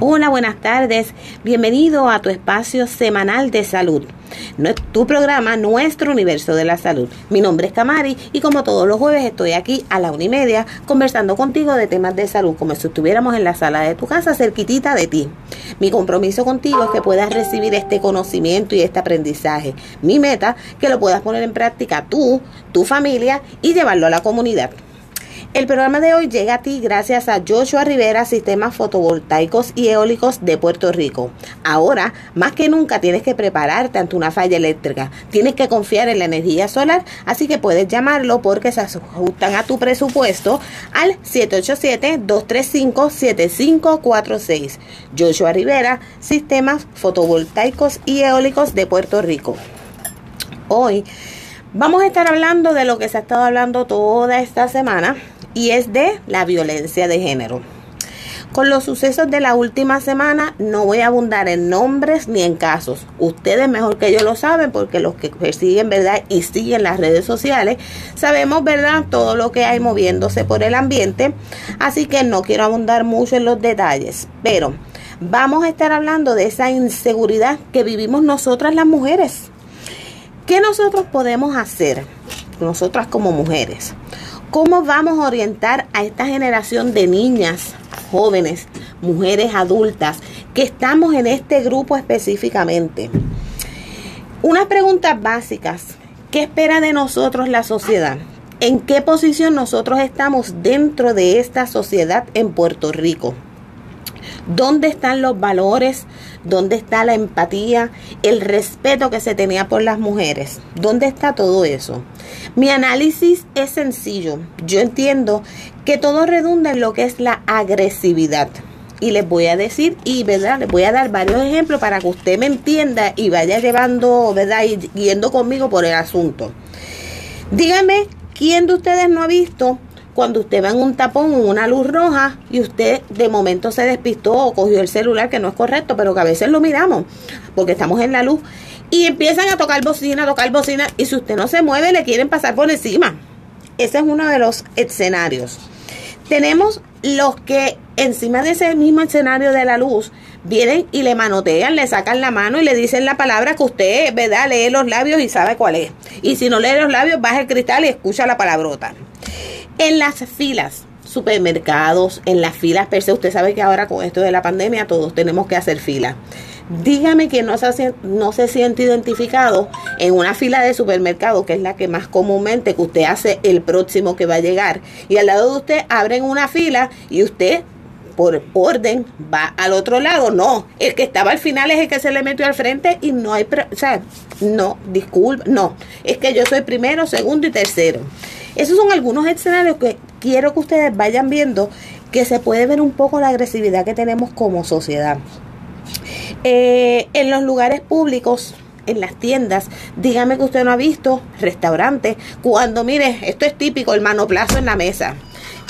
Hola, buenas tardes. Bienvenido a tu espacio semanal de salud. Tu programa, nuestro universo de la salud. Mi nombre es Camari y como todos los jueves estoy aquí a la una y media conversando contigo de temas de salud como si estuviéramos en la sala de tu casa cerquitita de ti. Mi compromiso contigo es que puedas recibir este conocimiento y este aprendizaje. Mi meta, que lo puedas poner en práctica tú, tu familia y llevarlo a la comunidad. El programa de hoy llega a ti gracias a Joshua Rivera, Sistemas Fotovoltaicos y Eólicos de Puerto Rico. Ahora, más que nunca, tienes que prepararte ante una falla eléctrica. Tienes que confiar en la energía solar, así que puedes llamarlo porque se ajustan a tu presupuesto al 787-235-7546. Joshua Rivera, Sistemas Fotovoltaicos y Eólicos de Puerto Rico. Hoy vamos a estar hablando de lo que se ha estado hablando toda esta semana y es de la violencia de género. Con los sucesos de la última semana no voy a abundar en nombres ni en casos. Ustedes mejor que yo lo saben porque los que persiguen, ¿verdad? Y siguen las redes sociales, sabemos, ¿verdad? Todo lo que hay moviéndose por el ambiente. Así que no quiero abundar mucho en los detalles. Pero vamos a estar hablando de esa inseguridad que vivimos nosotras las mujeres. ¿Qué nosotros podemos hacer? Nosotras como mujeres ¿Cómo vamos a orientar a esta generación de niñas, jóvenes, mujeres adultas que estamos en este grupo específicamente? Unas preguntas básicas. ¿Qué espera de nosotros la sociedad? ¿En qué posición nosotros estamos dentro de esta sociedad en Puerto Rico? ¿Dónde están los valores? ¿Dónde está la empatía? El respeto que se tenía por las mujeres. ¿Dónde está todo eso? Mi análisis es sencillo. Yo entiendo que todo redunda en lo que es la agresividad. Y les voy a decir, y verdad, les voy a dar varios ejemplos para que usted me entienda y vaya llevando, ¿verdad? Y yendo conmigo por el asunto. Dígame, ¿quién de ustedes no ha visto cuando usted va en un tapón o una luz roja y usted de momento se despistó o cogió el celular, que no es correcto, pero que a veces lo miramos porque estamos en la luz y empiezan a tocar bocina, a tocar bocina y si usted no se mueve le quieren pasar por encima. Ese es uno de los escenarios. Tenemos los que encima de ese mismo escenario de la luz vienen y le manotean, le sacan la mano y le dicen la palabra que usted, ¿verdad? Lee los labios y sabe cuál es. Y si no lee los labios, baja el cristal y escucha la palabrota. En las filas, supermercados, en las filas per se, usted sabe que ahora con esto de la pandemia todos tenemos que hacer fila. Dígame que no se, no se siente identificado en una fila de supermercado, que es la que más comúnmente que usted hace el próximo que va a llegar. Y al lado de usted abren una fila y usted por orden va al otro lado. No, el que estaba al final es el que se le metió al frente y no hay, o sea, no, disculpe, no, es que yo soy primero, segundo y tercero. Esos son algunos escenarios que quiero que ustedes vayan viendo que se puede ver un poco la agresividad que tenemos como sociedad. Eh, en los lugares públicos, en las tiendas, dígame que usted no ha visto restaurantes, cuando mire, esto es típico, el manoplazo en la mesa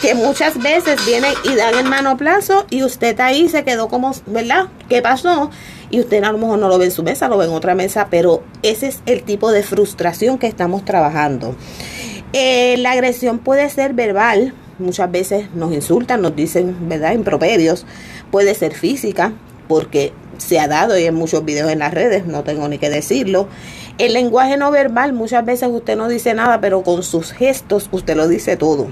que muchas veces vienen y dan el manoplazo y usted ahí se quedó como, ¿verdad? ¿Qué pasó? Y usted a lo mejor no lo ve en su mesa, lo ve en otra mesa, pero ese es el tipo de frustración que estamos trabajando. Eh, la agresión puede ser verbal, muchas veces nos insultan, nos dicen, ¿verdad?, improperios, puede ser física, porque se ha dado y en muchos videos en las redes, no tengo ni que decirlo. El lenguaje no verbal, muchas veces usted no dice nada, pero con sus gestos usted lo dice todo.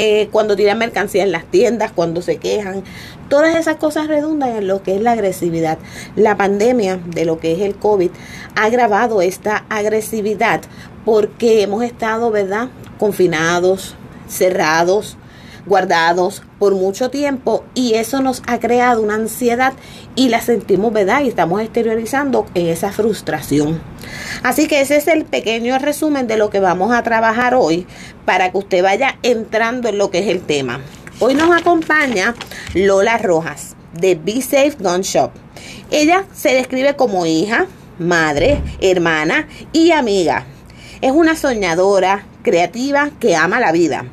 Eh, cuando tiran mercancía en las tiendas, cuando se quejan, todas esas cosas redundan en lo que es la agresividad. La pandemia de lo que es el COVID ha agravado esta agresividad porque hemos estado, ¿verdad?, confinados, cerrados, guardados por mucho tiempo y eso nos ha creado una ansiedad y la sentimos, ¿verdad? Y estamos exteriorizando en esa frustración. Así que ese es el pequeño resumen de lo que vamos a trabajar hoy para que usted vaya entrando en lo que es el tema. Hoy nos acompaña Lola Rojas de Be Safe Gun Shop. Ella se describe como hija, madre, hermana y amiga es una soñadora, creativa, que ama la vida.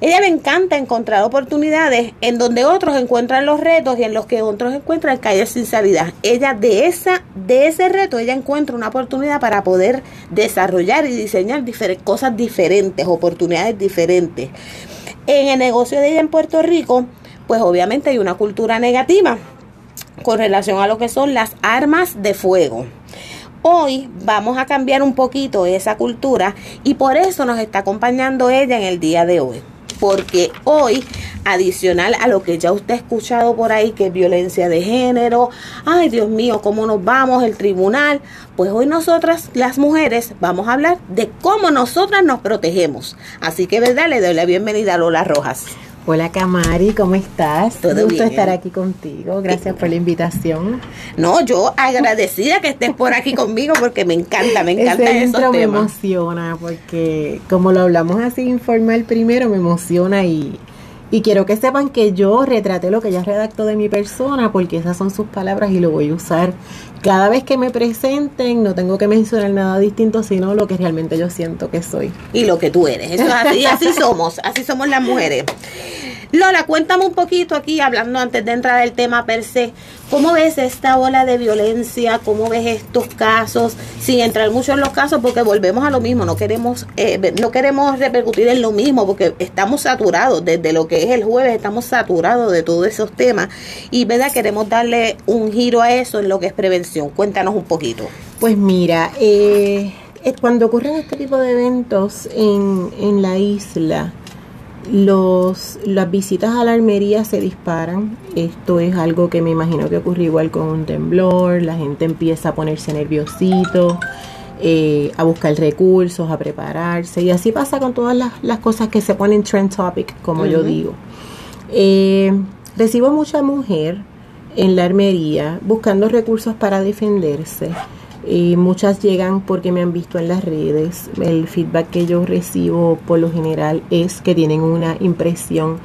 Ella le encanta encontrar oportunidades en donde otros encuentran los retos y en los que otros encuentran calles sin salida. Ella de esa de ese reto ella encuentra una oportunidad para poder desarrollar y diseñar cosas diferentes, oportunidades diferentes. En el negocio de ella en Puerto Rico, pues obviamente hay una cultura negativa con relación a lo que son las armas de fuego. Hoy vamos a cambiar un poquito esa cultura y por eso nos está acompañando ella en el día de hoy. Porque hoy, adicional a lo que ya usted ha escuchado por ahí, que es violencia de género, ay Dios mío, ¿cómo nos vamos? El tribunal. Pues hoy nosotras, las mujeres, vamos a hablar de cómo nosotras nos protegemos. Así que, ¿verdad? Le doy la bienvenida a Lola Rojas. Hola Camari, ¿cómo estás? Todo gusto bien. estar aquí contigo. Gracias por la invitación. No, yo agradecida que estés por aquí conmigo porque me encanta, me encanta Ese esos intro me temas. emociona porque como lo hablamos así informal primero, me emociona y, y quiero que sepan que yo retraté lo que ella redactó de mi persona porque esas son sus palabras y lo voy a usar cada vez que me presenten. No tengo que mencionar nada distinto, sino lo que realmente yo siento que soy. y lo que tú eres. Eso es así, así somos, así somos las mujeres. Lola, cuéntame un poquito aquí, hablando antes de entrar al tema per se, ¿cómo ves esta ola de violencia? ¿Cómo ves estos casos? Sin entrar mucho en los casos, porque volvemos a lo mismo, no queremos, eh, no queremos repercutir en lo mismo, porque estamos saturados, desde lo que es el jueves, estamos saturados de todos esos temas, y verdad, queremos darle un giro a eso en lo que es prevención. Cuéntanos un poquito. Pues mira, eh, eh, cuando ocurren este tipo de eventos en, en la isla, los, las visitas a la armería se disparan. Esto es algo que me imagino que ocurre igual con un temblor. La gente empieza a ponerse nerviosito, eh, a buscar recursos, a prepararse. Y así pasa con todas las, las cosas que se ponen trend topic, como yo digo. Eh, recibo mucha mujer en la armería buscando recursos para defenderse. Y muchas llegan porque me han visto en las redes. El feedback que yo recibo por lo general es que tienen una impresión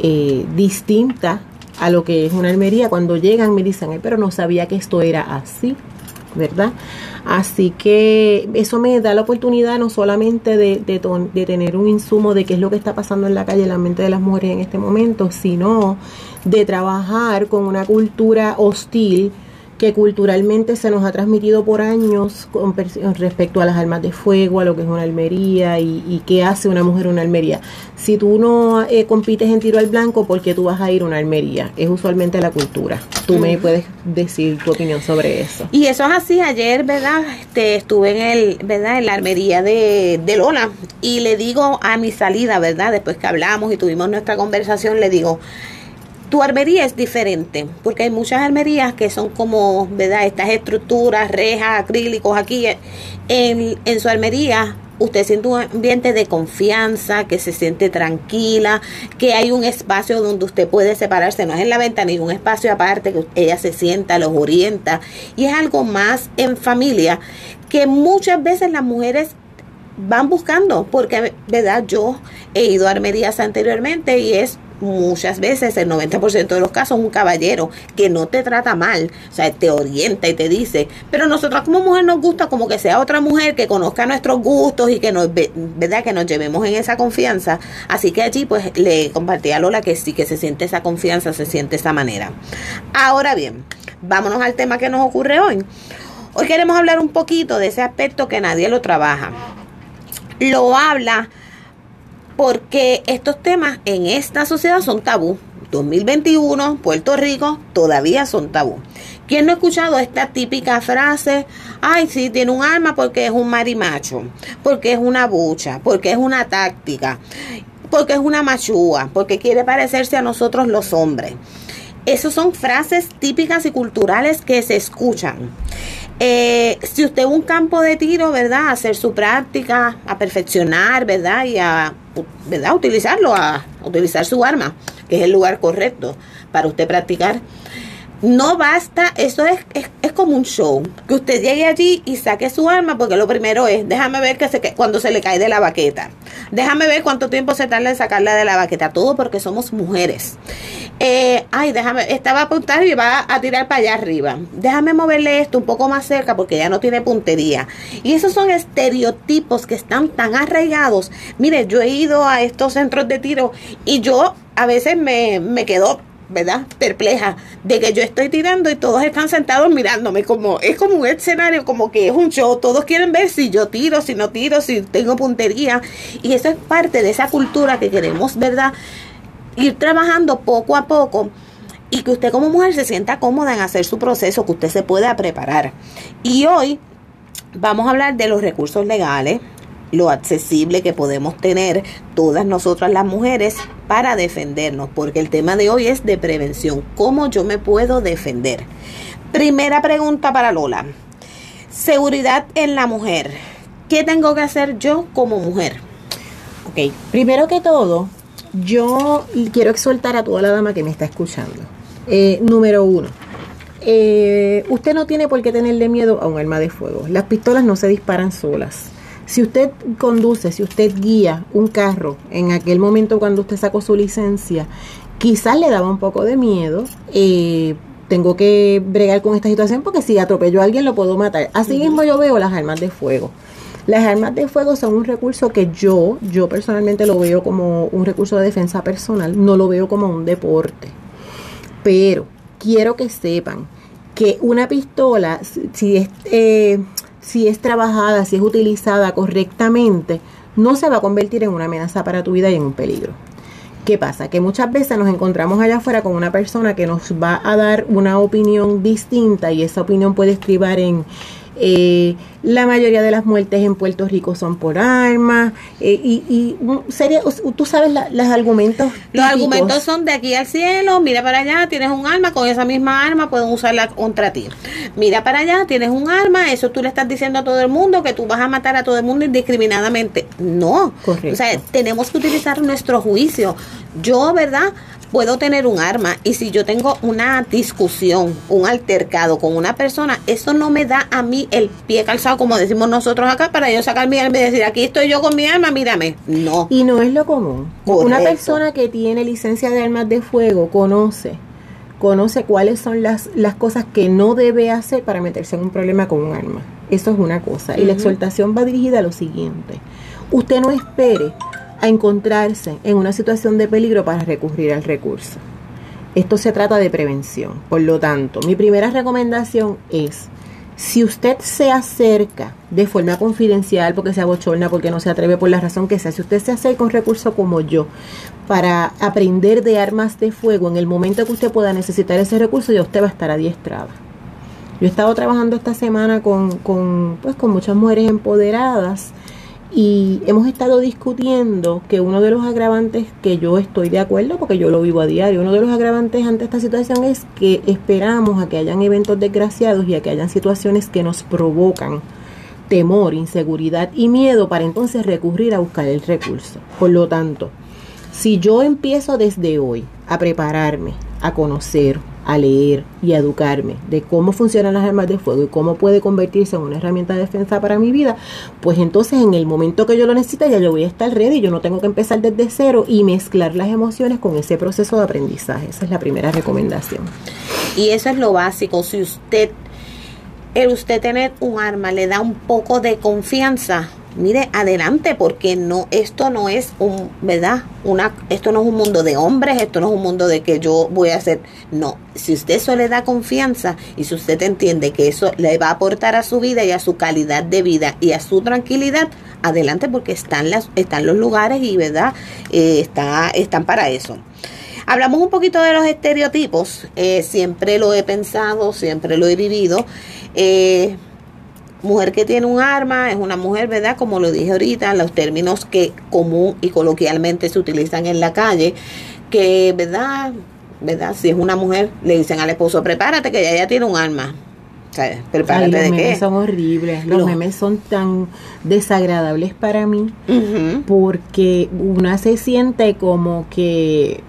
eh, distinta a lo que es una armería. Cuando llegan me dicen, "Ay, pero no sabía que esto era así, ¿verdad? Así que eso me da la oportunidad no solamente de, de tener un insumo de qué es lo que está pasando en la calle, en la mente de las mujeres en este momento, sino de trabajar con una cultura hostil que culturalmente se nos ha transmitido por años con respecto a las armas de fuego, a lo que es una almería y, y qué hace una mujer una almería. Si tú no eh, compites en tiro al blanco, ¿por qué tú vas a ir a una almería? Es usualmente la cultura. Tú me puedes decir tu opinión sobre eso. Y eso es así, ayer, ¿verdad? Este, estuve en el, ¿verdad? En la armería de, de Lola y le digo a mi salida, ¿verdad? Después que hablamos y tuvimos nuestra conversación, le digo, tu armería es diferente, porque hay muchas armerías que son como, ¿verdad? Estas estructuras, rejas, acrílicos aquí. En, en su armería usted siente un ambiente de confianza, que se siente tranquila, que hay un espacio donde usted puede separarse, no es en la ventana, ni un espacio aparte que ella se sienta, los orienta, y es algo más en familia que muchas veces las mujeres van buscando, porque, ¿verdad? Yo he ido a armerías anteriormente y es muchas veces, el 90% de los casos, un caballero que no te trata mal, o sea, te orienta y te dice, pero nosotros como mujer nos gusta como que sea otra mujer que conozca nuestros gustos y que nos, ve- ¿verdad? Que nos llevemos en esa confianza. Así que allí pues le compartí a Lola que sí, que se siente esa confianza, se siente esa manera. Ahora bien, vámonos al tema que nos ocurre hoy. Hoy queremos hablar un poquito de ese aspecto que nadie lo trabaja. Lo habla porque estos temas en esta sociedad son tabú. 2021, Puerto Rico, todavía son tabú. ¿Quién no ha escuchado esta típica frase? Ay, sí, tiene un arma porque es un marimacho, porque es una bucha, porque es una táctica, porque es una machúa, porque quiere parecerse a nosotros los hombres. Esas son frases típicas y culturales que se escuchan. Eh, si usted un campo de tiro, ¿verdad? Hacer su práctica, a perfeccionar, ¿verdad? Y a, ¿verdad? Utilizarlo, a utilizar su arma, que es el lugar correcto para usted practicar. No basta, eso es, es, es como un show. Que usted llegue allí y saque su arma, porque lo primero es, déjame ver que se, que cuando se le cae de la baqueta. Déjame ver cuánto tiempo se tarda en sacarla de la baqueta. Todo porque somos mujeres. Eh, ay, déjame, esta va a apuntar y va a tirar para allá arriba. Déjame moverle esto un poco más cerca porque ya no tiene puntería. Y esos son estereotipos que están tan arraigados. Mire, yo he ido a estos centros de tiro y yo a veces me, me quedo ¿verdad? Perpleja de que yo estoy tirando y todos están sentados mirándome como es como un escenario, como que es un show, todos quieren ver si yo tiro, si no tiro, si tengo puntería y eso es parte de esa cultura que queremos, ¿verdad? Ir trabajando poco a poco y que usted como mujer se sienta cómoda en hacer su proceso, que usted se pueda preparar. Y hoy vamos a hablar de los recursos legales, lo accesible que podemos tener todas nosotras las mujeres para defendernos, porque el tema de hoy es de prevención, cómo yo me puedo defender. Primera pregunta para Lola. Seguridad en la mujer. ¿Qué tengo que hacer yo como mujer? Ok, primero que todo, yo quiero exhortar a toda la dama que me está escuchando. Eh, número uno, eh, usted no tiene por qué tenerle miedo a un arma de fuego. Las pistolas no se disparan solas. Si usted conduce, si usted guía un carro en aquel momento cuando usted sacó su licencia, quizás le daba un poco de miedo. Eh, tengo que bregar con esta situación porque si atropello a alguien lo puedo matar. Así mismo yo veo las armas de fuego. Las armas de fuego son un recurso que yo, yo personalmente lo veo como un recurso de defensa personal, no lo veo como un deporte. Pero quiero que sepan que una pistola, si es, eh, si es trabajada, si es utilizada correctamente, no se va a convertir en una amenaza para tu vida y en un peligro. ¿Qué pasa? Que muchas veces nos encontramos allá afuera con una persona que nos va a dar una opinión distinta y esa opinión puede escribir en eh, la mayoría de las muertes en Puerto Rico son por armas. Eh, y, y sería, tú sabes los argumentos. Los argumentos son de aquí al cielo, mira para allá, tienes un arma, con esa misma arma pueden usarla contra ti. Mira para allá, tienes un arma, eso tú le estás diciendo a todo el mundo que tú vas a matar a todo el mundo indiscriminadamente. No. O sea, tenemos que utilizar nuestro juicio. Yo, ¿verdad? Puedo tener un arma y si yo tengo una discusión, un altercado con una persona, eso no me da a mí el pie calzado, como decimos nosotros acá, para yo sacar mi arma y decir, aquí estoy yo con mi arma, mírame. No. Y no es lo común. Una persona que tiene licencia de armas de fuego conoce conoce cuáles son las, las cosas que no debe hacer para meterse en un problema con un arma. Eso es una cosa. Y la exhortación va dirigida a lo siguiente. Usted no espere a encontrarse en una situación de peligro para recurrir al recurso. Esto se trata de prevención. Por lo tanto, mi primera recomendación es, si usted se acerca de forma confidencial porque se abochorna, porque no se atreve por la razón que sea, si usted se acerca un recurso como yo para aprender de armas de fuego en el momento que usted pueda necesitar ese recurso, ya usted va a estar adiestrada. Yo he estado trabajando esta semana con, con, pues, con muchas mujeres empoderadas y hemos estado discutiendo que uno de los agravantes que yo estoy de acuerdo, porque yo lo vivo a diario, uno de los agravantes ante esta situación es que esperamos a que hayan eventos desgraciados y a que hayan situaciones que nos provocan temor, inseguridad y miedo para entonces recurrir a buscar el recurso. Por lo tanto, si yo empiezo desde hoy a prepararme, a conocer, a leer y a educarme de cómo funcionan las armas de fuego y cómo puede convertirse en una herramienta de defensa para mi vida, pues entonces en el momento que yo lo necesite ya yo voy a estar ready, yo no tengo que empezar desde cero y mezclar las emociones con ese proceso de aprendizaje. Esa es la primera recomendación. Y eso es lo básico, si usted el usted tener un arma le da un poco de confianza, mire adelante porque no esto no es un verdad una esto no es un mundo de hombres esto no es un mundo de que yo voy a hacer no. Si usted eso le da confianza y si usted entiende que eso le va a aportar a su vida y a su calidad de vida y a su tranquilidad adelante porque están las están los lugares y verdad eh, está están para eso. Hablamos un poquito de los estereotipos, eh, siempre lo he pensado, siempre lo he vivido. Eh, mujer que tiene un arma es una mujer, ¿verdad? Como lo dije ahorita, los términos que común y coloquialmente se utilizan en la calle, que, ¿verdad? ¿verdad? Si es una mujer, le dicen al esposo, prepárate que ya, ya tiene un arma. O sea, prepárate los memes son horribles, los, memes son tan desagradables para mí porque una se siente como que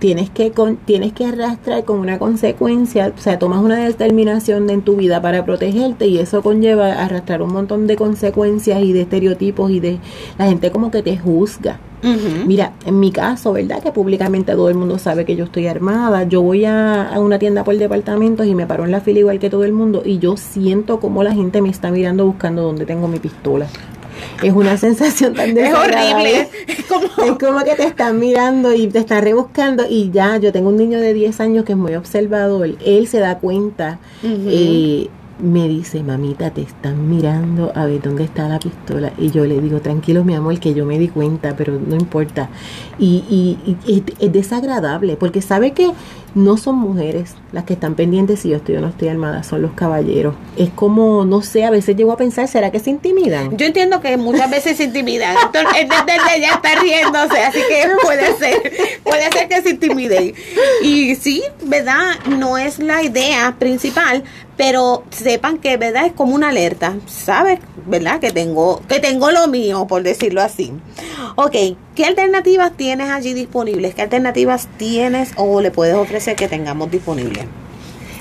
tienes que, tienes que arrastrar con una consecuencia, o sea, tomas una determinación en tu vida para protegerte y eso conlleva arrastrar un montón de consecuencias y de estereotipos y de la gente como que te juzga. Mira, en mi caso, ¿verdad? Que públicamente todo el mundo sabe que yo estoy armada. Yo voy a, a, una tienda por departamentos y me paro en la fila igual que todo el mundo y yo siento como la gente me está mirando buscando dónde tengo mi pistola. Es una sensación tan Es horrible. Es como... es como que te están mirando y te están rebuscando y ya, yo tengo un niño de 10 años que es muy observador, él se da cuenta eh, me dice, mamita, te están mirando a ver dónde está la pistola. Y yo le digo, tranquilo, mi amor, que yo me di cuenta, pero no importa. Y, y, y es, desagradable, porque sabe que no son mujeres las que están pendientes si yo estoy o no estoy armada, son los caballeros. Es como, no sé, a veces llego a pensar, ¿será que se intimidan? Yo entiendo que muchas veces se intimidan. Entonces, ya está riéndose, así que puede ser, puede ser que se intimiden. Y sí, ¿verdad? No es la idea principal, pero sepan que verdad es como una alerta, ¿sabes? ¿Verdad? Que tengo que tengo lo mío, por decirlo así. Ok, ¿qué alternativas tienes allí disponibles? ¿Qué alternativas tienes o le puedes ofrecer que tengamos disponibles?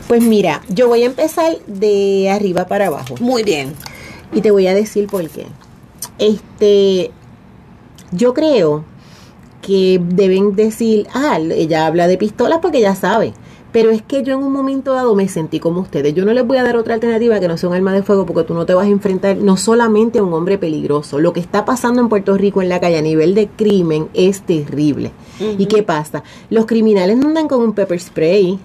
Pues mira, yo voy a empezar de arriba para abajo. Muy bien. Y te voy a decir por qué. Este, yo creo que deben decir, ah, ella habla de pistolas porque ya sabe. Pero es que yo en un momento dado me sentí como ustedes. Yo no les voy a dar otra alternativa que no sea un arma de fuego porque tú no te vas a enfrentar no solamente a un hombre peligroso. Lo que está pasando en Puerto Rico en la calle a nivel de crimen es terrible. ¿Y qué pasa? Los criminales no andan con un pepper spray.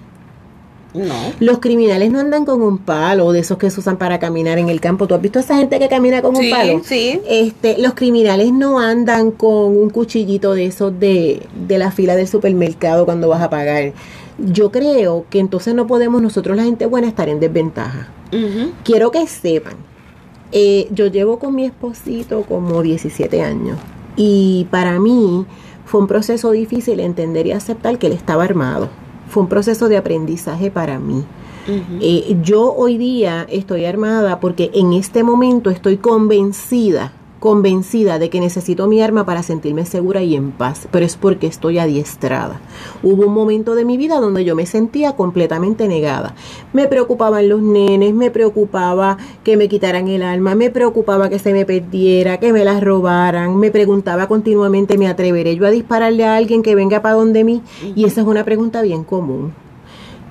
No. Los criminales no andan con un palo de esos que se usan para caminar en el campo. ¿Tú has visto a esa gente que camina con Sí, un palo? sí. Este, los criminales no andan con un cuchillito de esos de, de la fila del supermercado cuando vas a pagar. Yo creo que entonces no podemos nosotros la gente buena estar en desventaja. Quiero que sepan, eh, yo llevo con mi esposito como 17 años y para mí fue un proceso difícil entender y aceptar que él estaba armado. Fue un proceso de aprendizaje para mí. Eh, yo hoy día estoy armada porque en este momento estoy convencida, convencida de que necesito mi arma para sentirme segura y en paz, pero es porque estoy adiestrada. Hubo un momento de mi vida donde yo me sentía completamente negada. Me preocupaban los nenes, me preocupaba que me quitaran el arma, me preocupaba que se me perdiera, que me las robaran, me preguntaba continuamente, ¿me atreveré yo a dispararle a alguien que venga para donde mí? Y esa es una pregunta bien común.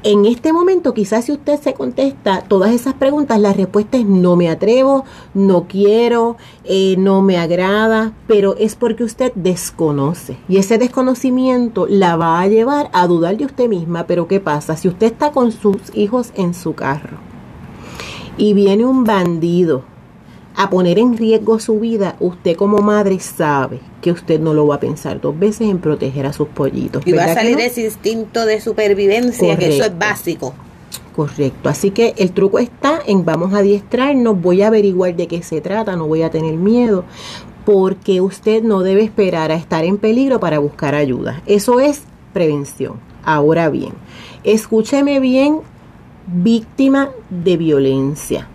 En este momento, quizás si usted se contesta todas esas preguntas, la respuesta es no me atrevo, no quiero, eh, no me agrada, pero es porque usted desconoce. Y ese desconocimiento la va a llevar a dudar de usted misma. Pero ¿qué pasa? Si usted está con sus hijos en su carro y viene un bandido a poner en riesgo su vida, usted como madre sabe que usted no lo va a pensar dos veces en proteger a sus pollitos. Y va a ¿verdad que salir no? ese instinto de supervivencia, que eso es básico. Correcto, así que el truco está en vamos a adiestrarnos, voy a averiguar de qué se trata, no voy a tener miedo, porque usted no debe esperar a estar en peligro para buscar ayuda. Eso es prevención. Ahora bien, escúcheme bien, víctima de violencia.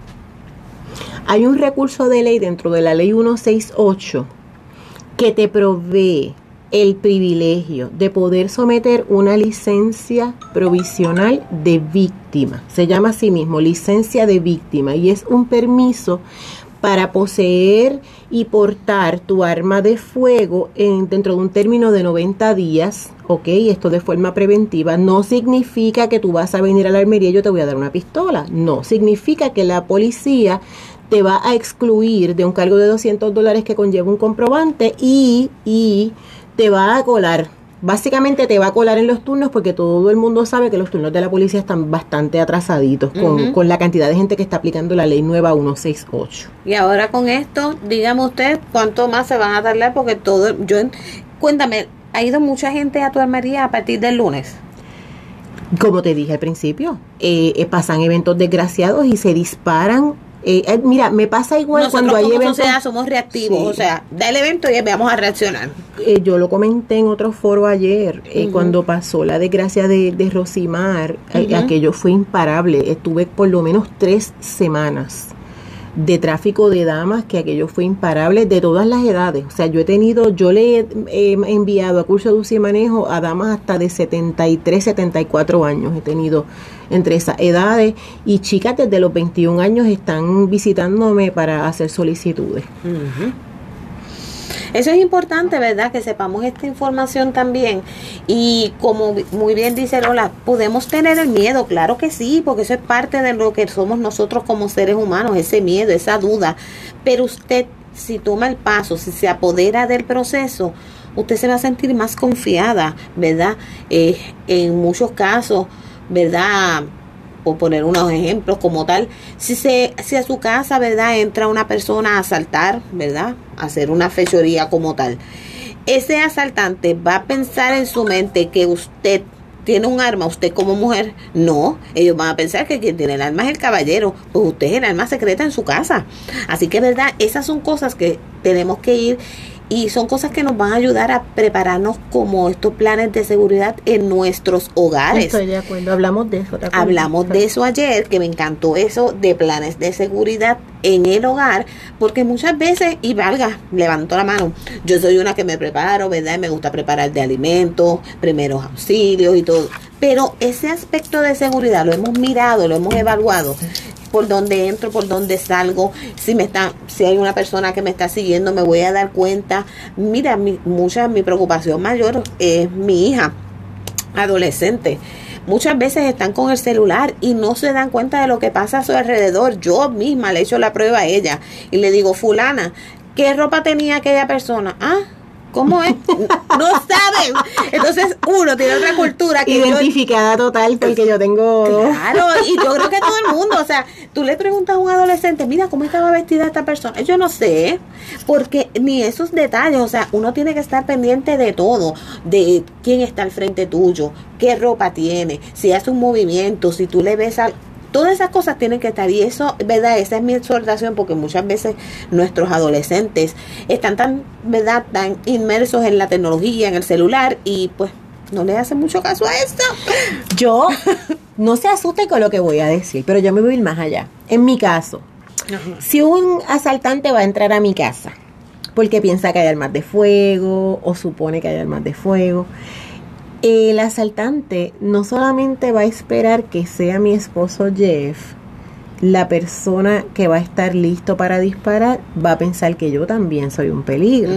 Hay un recurso de ley dentro de la ley 168 que te provee el privilegio de poder someter una licencia provisional de víctima. Se llama así mismo licencia de víctima y es un permiso para poseer y portar tu arma de fuego en, dentro de un término de 90 días, ¿ok? Esto de forma preventiva no significa que tú vas a venir a la armería y yo te voy a dar una pistola. No, significa que la policía te va a excluir de un cargo de 200 dólares que conlleva un comprobante y, y te va a colar. Básicamente te va a colar en los turnos porque todo el mundo sabe que los turnos de la policía están bastante atrasaditos con, con la cantidad de gente que está aplicando la ley nueva 168. Y ahora con esto, dígame usted cuánto más se van a tardar porque todo, yo, cuéntame, ¿ha ido mucha gente a tu armería a partir del lunes? Como te dije al principio, eh, eh, pasan eventos desgraciados y se disparan. Eh, eh, mira, me pasa igual Nosotros cuando hay como eventos. sociedad somos reactivos, Sí. o sea, da el evento y vamos a reaccionar. eh, yo lo comenté en otro foro ayer, eh, cuando pasó la desgracia de, de Rosimar, eh, aquello fue imparable. Estuve por lo menos tres semanas de tráfico de damas, que aquello fue imparable de todas las edades. O sea, yo he tenido, yo le he eh, enviado a curso de uso y manejo a damas hasta de 73, 74 años. He tenido entre esas edades y chicas desde los 21 años están visitándome para hacer solicitudes. Eso es importante, ¿verdad? Que sepamos esta información también. Y como muy bien dice Lola, podemos tener el miedo, claro que sí, porque eso es parte de lo que somos nosotros como seres humanos, ese miedo, esa duda. Pero usted si toma el paso, si se apodera del proceso, usted se va a sentir más confiada, ¿verdad? Eh, en muchos casos, ¿verdad? Por poner unos ejemplos como tal, si, se, si a su casa, ¿verdad? Entra una persona a asaltar, ¿verdad? A hacer una fechoría como tal. Ese asaltante va a pensar en su mente que usted tiene un arma, usted como mujer, no, ellos van a pensar que quien tiene el arma es el caballero, pues usted es el arma secreta en su casa. Así que, ¿verdad? Esas son cosas que tenemos que ir y son cosas que nos van a ayudar a prepararnos como estos planes de seguridad en nuestros hogares. Estoy de acuerdo, hablamos de eso. Hablamos de eso ayer, que me encantó eso de planes de seguridad en el hogar, porque muchas veces, y valga, levanto la mano, yo soy una que me preparo, ¿verdad? Y me gusta preparar de alimentos, primeros auxilios y todo. Pero ese aspecto de seguridad lo hemos mirado, lo hemos evaluado por dónde entro, por dónde salgo, si me está, si hay una persona que me está siguiendo, me voy a dar cuenta. Mira, mi, mucha mi preocupación mayor es mi hija adolescente. Muchas veces están con el celular y no se dan cuenta de lo que pasa a su alrededor. Yo misma le echo la prueba a ella y le digo, fulana, ¿qué ropa tenía aquella persona? Ah, ¿Cómo es? No saben. Entonces, uno tiene otra cultura que Identificada total, porque yo tengo... Claro, y yo creo que todo el mundo, o sea, tú le preguntas a un adolescente, mira, ¿cómo estaba vestida esta persona? Yo no sé, porque ni esos detalles, o sea, uno tiene que estar pendiente de todo, de quién está al frente tuyo, qué ropa tiene, si hace un movimiento, si tú le ves al Todas esas cosas tienen que estar y eso, ¿verdad? Esa es mi exhortación porque muchas veces nuestros adolescentes están tan, ¿verdad? Tan inmersos en la tecnología, en el celular y pues no le hacen mucho caso a esto. Yo, no se asuste con lo que voy a decir, pero yo me voy a ir más allá. En mi caso, si un asaltante va a entrar a mi casa porque piensa que hay armas de fuego o supone que hay armas de fuego, el asaltante no solamente va a esperar que sea mi esposo Jeff, la persona que va a estar listo para disparar va a pensar que yo también soy un peligro.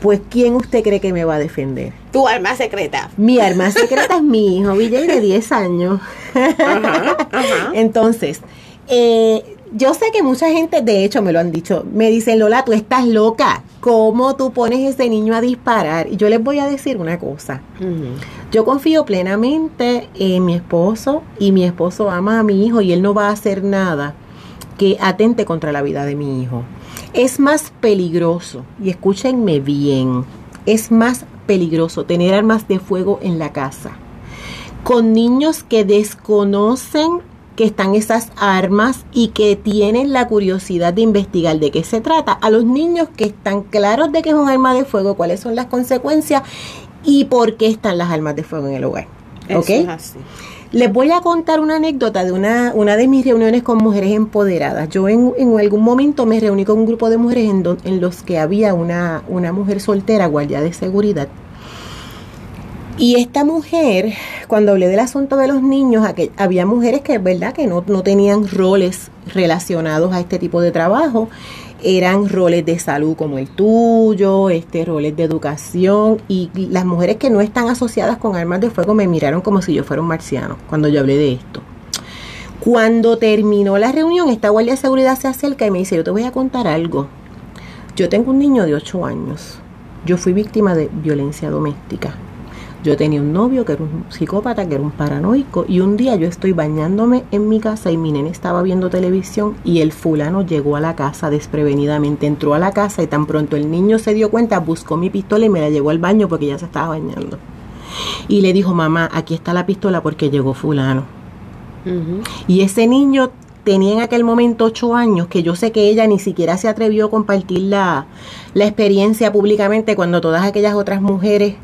Pues, ¿quién usted cree que me va a defender? Tu arma secreta. Mi arma secreta es mi hijo, Villay, de 10 años. Entonces, eh, yo sé que mucha gente, de hecho me lo han dicho, me dicen, Lola, tú estás loca, ¿cómo tú pones ese niño a disparar? Y yo les voy a decir una cosa, yo confío plenamente en mi esposo y mi esposo ama a mi hijo y él no va a hacer nada que atente contra la vida de mi hijo. Es más peligroso, y escúchenme bien, es más peligroso tener armas de fuego en la casa con niños que desconocen que están esas armas y que tienen la curiosidad de investigar de qué se trata. A los niños que están claros de que es un arma de fuego, cuáles son las consecuencias y por qué están las armas de fuego en el hogar. ¿Ok? Les voy a contar una anécdota de una, una de mis reuniones con mujeres empoderadas. Yo en, en algún momento me reuní con un grupo de mujeres en, en los que había una, una mujer soltera, guardia de seguridad, y esta mujer, cuando hablé del asunto de los niños, había mujeres que, verdad, que no, no tenían roles relacionados a este tipo de trabajo, eran roles de salud como el tuyo, este roles de educación y las mujeres que no están asociadas con armas de fuego me miraron como si yo fuera un marciano cuando yo hablé de esto. Cuando terminó la reunión, esta guardia de seguridad se acerca y me dice, yo te voy a contar algo. Yo tengo un niño de 8 años. Yo fui víctima de violencia doméstica. Yo tenía un novio que era un psicópata, que era un paranoico, y un día yo estoy bañándome en mi casa y mi nene estaba viendo televisión y el fulano llegó a la casa desprevenidamente, entró a la casa y tan pronto el niño se dio cuenta, buscó mi pistola y me la llevó al baño porque ya se estaba bañando. Y le dijo, mamá, aquí está la pistola porque llegó fulano. Y ese niño tenía en aquel momento ocho años, que yo sé que ella ni siquiera se atrevió a compartir la, la experiencia públicamente cuando todas aquellas otras mujeres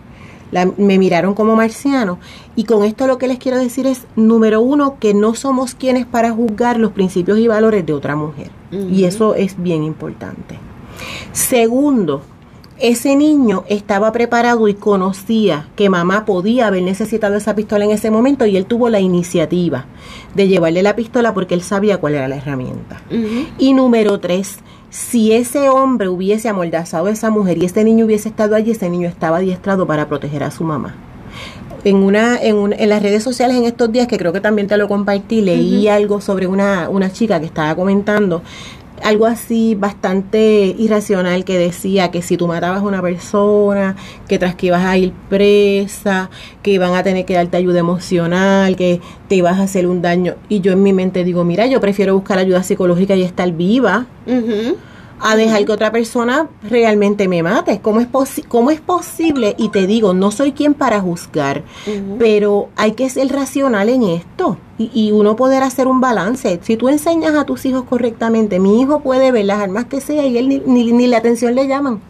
me miraron como marciano. Y con esto lo que les quiero decir es, número uno, que no somos quienes para juzgar los principios y valores de otra mujer. Y eso es bien importante. Segundo, ese niño estaba preparado y conocía que mamá podía haber necesitado esa pistola en ese momento y él tuvo la iniciativa de llevarle la pistola porque él sabía cuál era la herramienta. Y número tres, si ese hombre hubiese amordazado a esa mujer y este niño hubiese estado allí, ese niño estaba adiestrado para proteger a su mamá. En, una, en, en las redes sociales en estos días, que creo que también te lo compartí, leí algo sobre una, una chica que estaba comentando algo así bastante irracional que decía que si tú matabas a una persona, que tras que ibas a ir presa, que iban a tener que darte ayuda emocional, que te ibas a hacer un daño. Y yo en mi mente digo, mira, yo prefiero buscar ayuda psicológica y estar viva a dejar que otra persona realmente me mate. ¿Cómo es, cómo es posible? Y te digo, no soy quien para juzgar, pero hay que ser racional en esto y, y, uno poder hacer un balance. Si tú enseñas a tus hijos correctamente, mi hijo puede ver las armas que sea y él ni, ni, ni la atención le llaman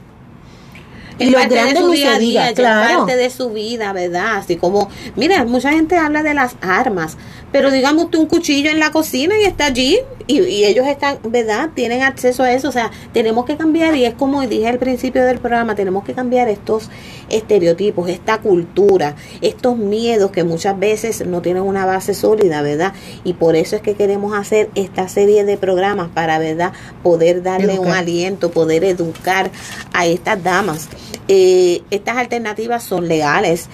es parte de su día a día, es parte de su vida, ¿verdad? Así como, mira, mucha gente habla de las armas, pero digamos tú un cuchillo en la cocina y está allí y, y, ellos están, ¿verdad? Tienen acceso a eso, o sea, tenemos que cambiar y es como dije al principio del programa, tenemos que cambiar estos estereotipos, esta cultura, estos miedos que muchas veces no tienen una base sólida, ¿verdad? Y por eso es que queremos hacer esta serie de programas para, ¿verdad? Poder darle un aliento, poder educar a estas damas. Eh, estas alternativas son legales.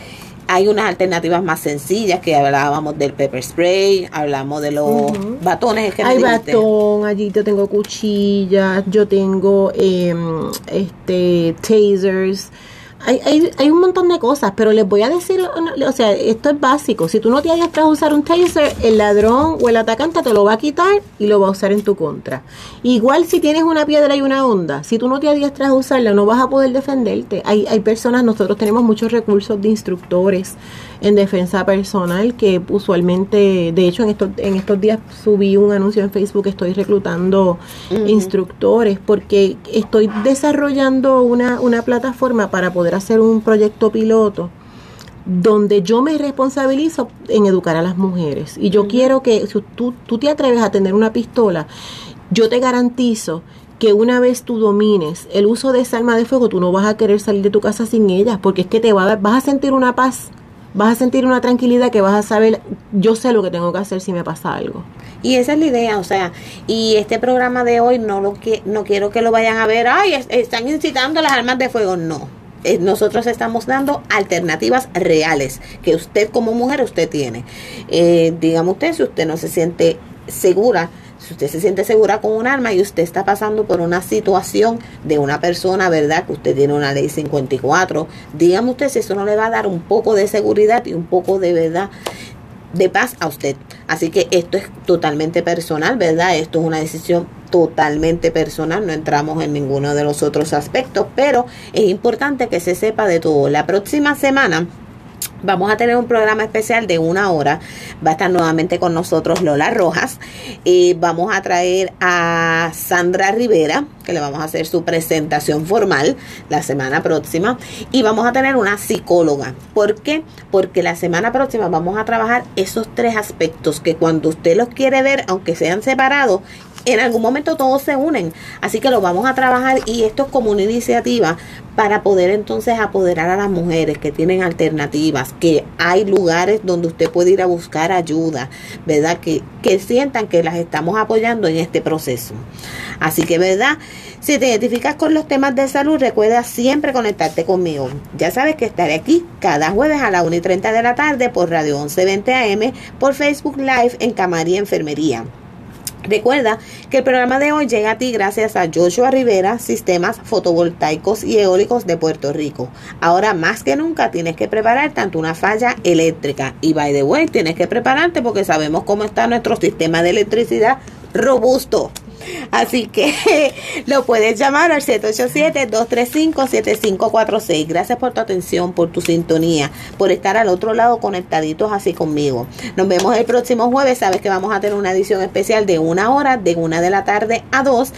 Hay unas alternativas más sencillas que hablábamos del pepper spray, hablamos de los batones. Que Hay batón, allí yo tengo cuchillas, yo tengo eh, este tasers hay, hay, hay, un montón de cosas, pero les voy a decir, o sea, esto es básico. Si tú no te adiestras a usar un taser, el ladrón o el atacante te lo va a quitar y lo va a usar en tu contra. Igual si tienes una piedra y una onda, si tú no te adiestras a usarla, no vas a poder defenderte. Hay, hay personas, nosotros tenemos muchos recursos de instructores en defensa personal que usualmente, de hecho en estos, en estos días subí un anuncio en Facebook, estoy reclutando instructores porque estoy desarrollando una, una plataforma para poder hacer un proyecto piloto donde yo me responsabilizo en educar a las mujeres. Y yo quiero que si tú, tú te atreves a tener una pistola, yo te garantizo que una vez tú domines el uso de esa arma de fuego, tú no vas a querer salir de tu casa sin ella, porque es que te va a vas a sentir una paz vas a sentir una tranquilidad que vas a saber, yo sé lo que tengo que hacer si me pasa algo. Y esa es la idea, o sea, y este programa de hoy no lo que no quiero que lo vayan a ver, ay, están incitando las armas de fuego, no. Eh, nosotros estamos dando alternativas reales que usted como mujer usted tiene. Eh, dígame usted si usted no se siente segura si usted se siente segura con un arma y usted está pasando por una situación de una persona, ¿verdad? Que usted tiene una ley 54, dígame usted si eso no le va a dar un poco de seguridad y un poco de verdad de paz a usted. Así que esto es totalmente personal, ¿verdad? Esto es una decisión totalmente personal, no entramos en ninguno de los otros aspectos, pero es importante que se sepa de todo. La próxima semana Vamos a tener un programa especial de una hora. Va a estar nuevamente con nosotros Lola Rojas. y vamos a traer a Sandra Rivera, que le vamos a hacer su presentación formal la semana próxima. Y vamos a tener una psicóloga. ¿Por qué? Porque la semana próxima vamos a trabajar esos tres aspectos que cuando usted los quiere ver, aunque sean separados, en algún momento todos se unen. Así que lo vamos a trabajar y esto es como una iniciativa para poder entonces apoderar a las mujeres que tienen alternativas, que hay lugares donde usted puede ir a buscar ayuda, ¿verdad? Que, que sientan que las estamos apoyando en este proceso. Así que, ¿verdad? Si te identificas con los temas de salud, recuerda siempre conectarte conmigo. Ya sabes que estaré aquí cada jueves a las 1 y 30 de la tarde por Radio 1120 AM, por Facebook Live en Camaría Enfermería. Recuerda que el programa de hoy llega a ti gracias a Joshua Rivera, Sistemas Fotovoltaicos y Eólicos de Puerto Rico. Ahora más que nunca tienes que preparar tanto una falla eléctrica y by the way tienes que prepararte porque sabemos cómo está nuestro sistema de electricidad robusto. Así que lo puedes llamar al 787-235-7546. Gracias por tu atención, por tu sintonía, por estar al otro lado conectaditos así conmigo. Nos vemos el próximo jueves. Sabes que vamos a tener una edición especial de una hora, de una de la tarde a dos.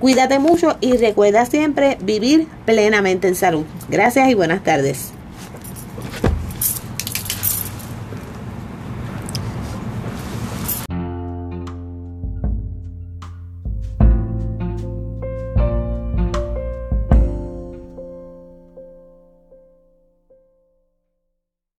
Cuídate mucho y recuerda siempre vivir plenamente en salud. Gracias y buenas tardes.